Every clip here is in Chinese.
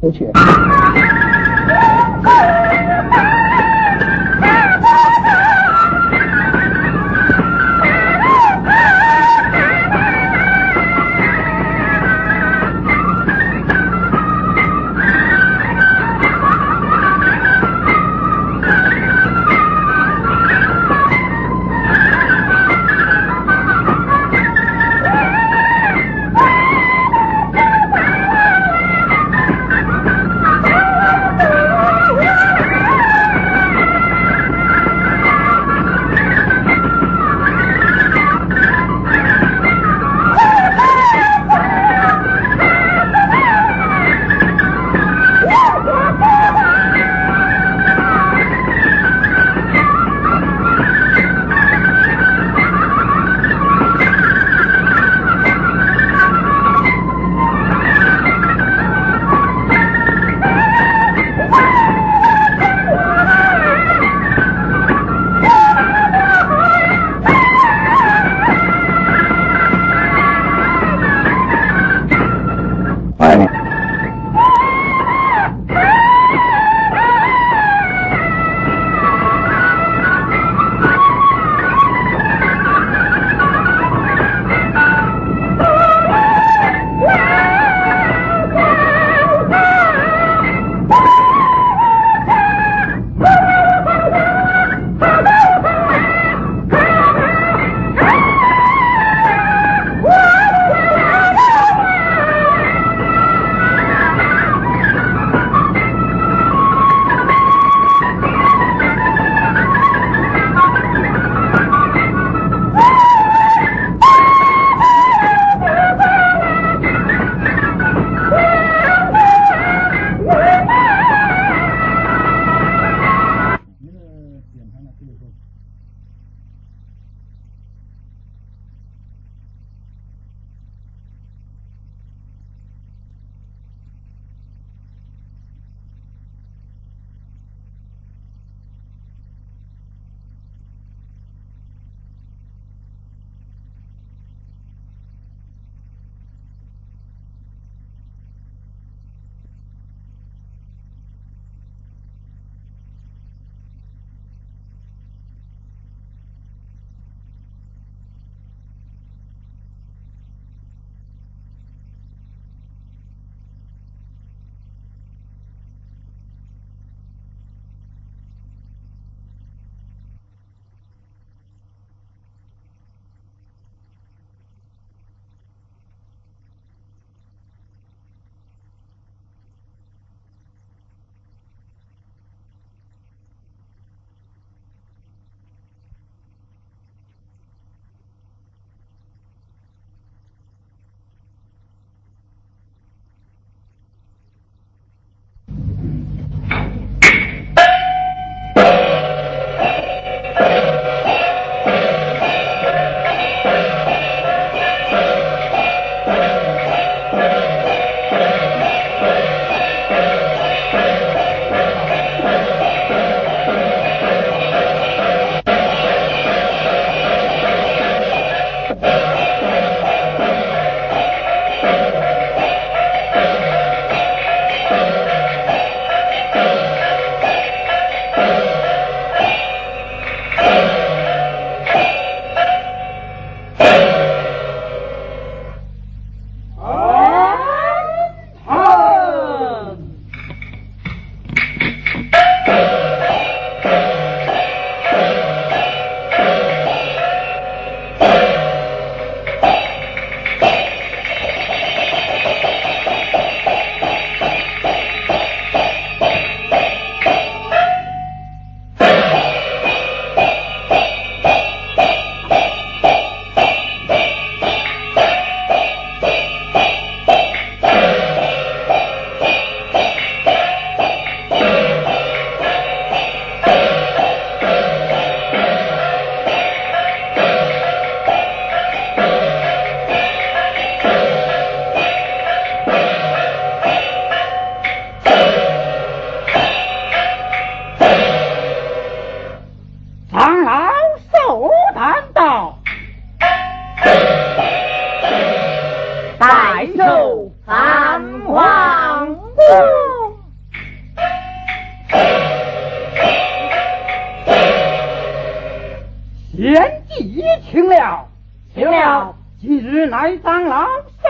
回去。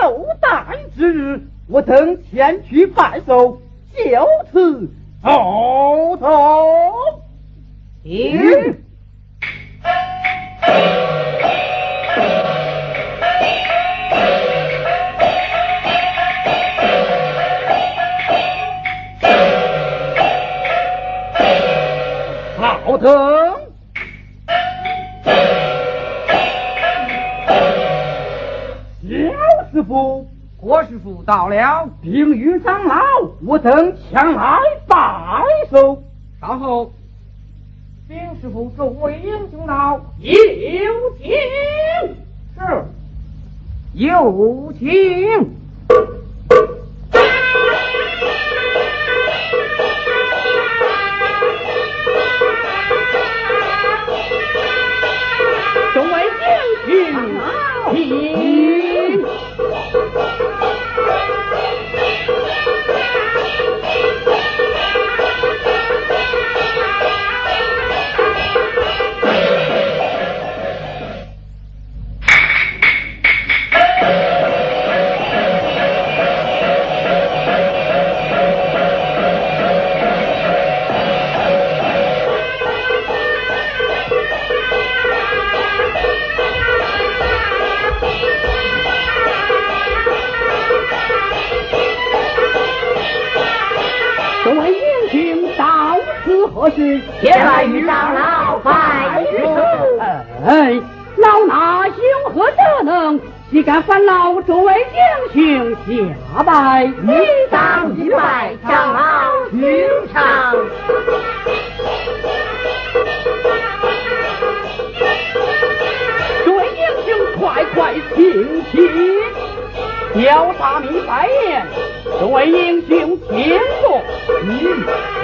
老寿诞之日，我等前去拜寿，就此寿同。行。好的！师傅，郭师傅到了，并与长老，我等前来拜寿。稍后，丁师傅众位英雄到，有请。是，有请。雄下拜？你当一拜，长老寻常。众位英雄，快快请起。调查明白言，众位英雄，请坐。嗯。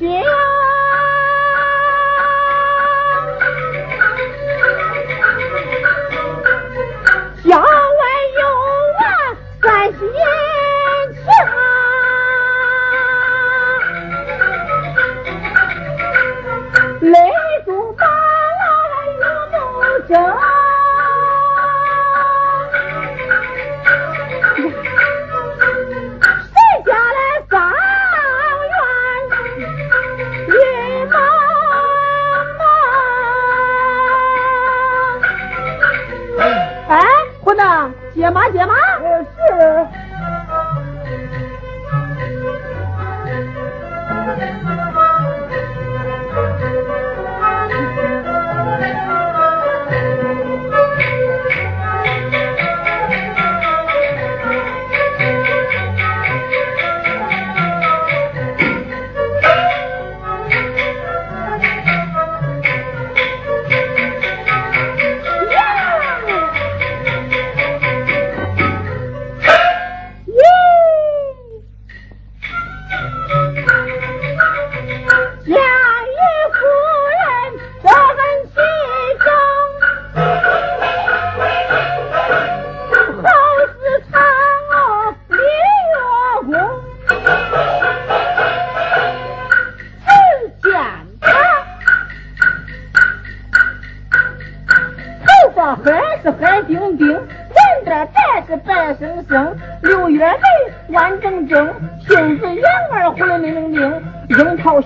Yeah?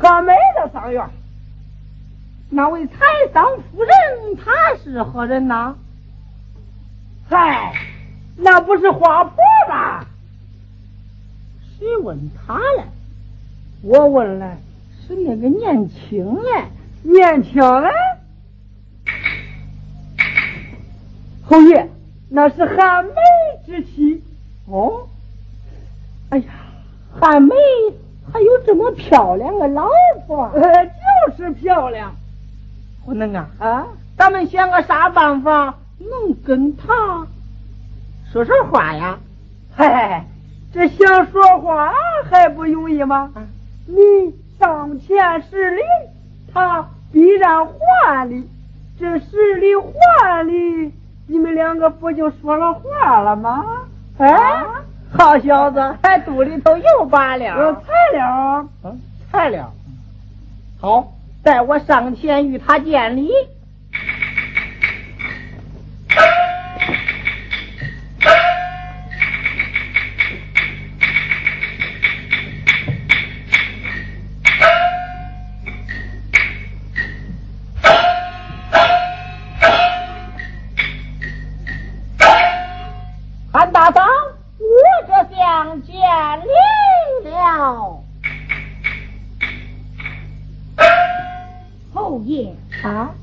何梅的赏元。那位财商夫人，她是何人呐？嗨，那不是花婆吗？谁问他了？我问了，是那个年轻人。年轻人？侯爷，那是汉梅之妻。哦。哎呀，汉梅还有这么漂亮的老婆？呃，就是漂亮。不能啊啊！咱们想个啥办法能跟他说说话呀？嘿嘿，这想说话还不容易吗？你上前施礼，他必然还礼。这施礼还礼，你们两个不就说了话了吗？哎。好小子，还肚里头有把料，材料，嗯，菜了。好，带我上前与他见礼。啊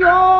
your